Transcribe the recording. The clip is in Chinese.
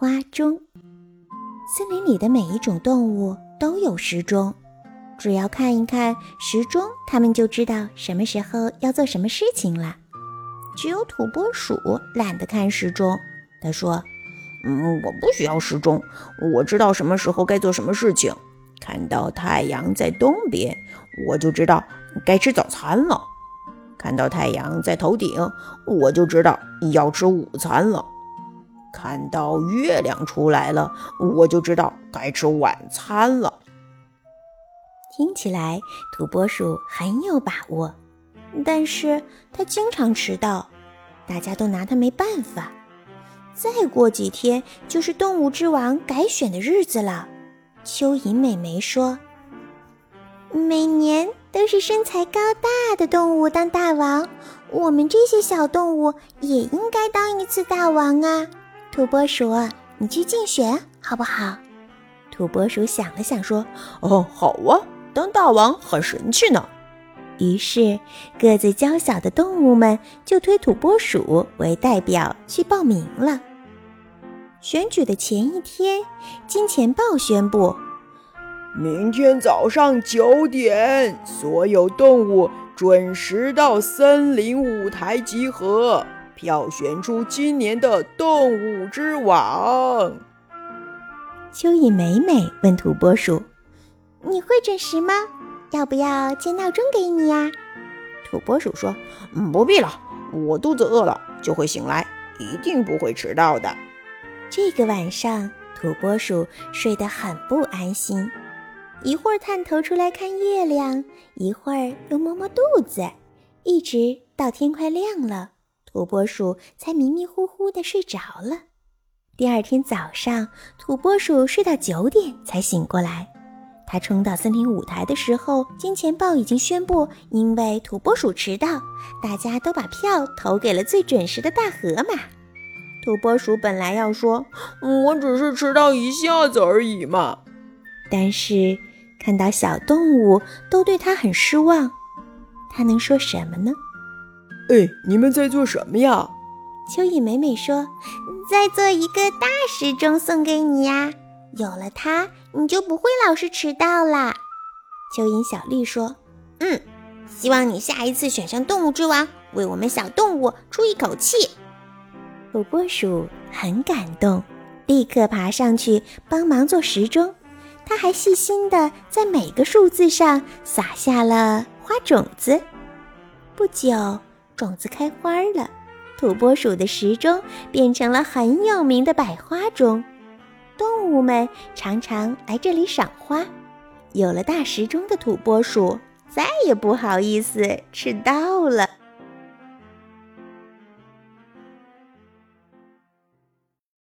花钟。森林里的每一种动物都有时钟，只要看一看时钟，它们就知道什么时候要做什么事情了。只有土拨鼠懒得看时钟，他说：“嗯，我不需要时钟，我知道什么时候该做什么事情。看到太阳在东边，我就知道该吃早餐了。”看到太阳在头顶，我就知道要吃午餐了；看到月亮出来了，我就知道该吃晚餐了。听起来土拨鼠很有把握，但是他经常迟到，大家都拿他没办法。再过几天就是动物之王改选的日子了。蚯蚓美眉说：“每年。”都是身材高大的动物当大王，我们这些小动物也应该当一次大王啊！土拨鼠，你去竞选好不好？土拨鼠想了想，说：“哦，好啊，当大王很神气呢。”于是，个子娇小的动物们就推土拨鼠为代表去报名了。选举的前一天，金钱豹宣布。明天早上九点，所有动物准时到森林舞台集合，票选出今年的动物之王。蚯蚓美美问土拨鼠：“你会准时吗？要不要接闹钟给你呀？”土拨鼠说：“不必了，我肚子饿了就会醒来，一定不会迟到的。”这个晚上，土拨鼠睡得很不安心。一会儿探头出来看月亮，一会儿又摸摸肚子，一直到天快亮了，土拨鼠才迷迷糊糊地睡着了。第二天早上，土拨鼠睡到九点才醒过来。他冲到森林舞台的时候，金钱豹已经宣布，因为土拨鼠迟到，大家都把票投给了最准时的大河马。土拨鼠本来要说：“我只是迟到一下子而已嘛。”但是。看到小动物都对它很失望，它能说什么呢？哎，你们在做什么呀？蚯蚓美美说：“在做一个大时钟送给你呀，有了它，你就不会老是迟到啦。”蚯蚓小丽说：“嗯，希望你下一次选上动物之王，为我们小动物出一口气。”土拨鼠很感动，立刻爬上去帮忙做时钟。他还细心地在每个数字上撒下了花种子。不久，种子开花了，土拨鼠的时钟变成了很有名的百花钟。动物们常常来这里赏花。有了大时钟的土拨鼠，再也不好意思迟到了。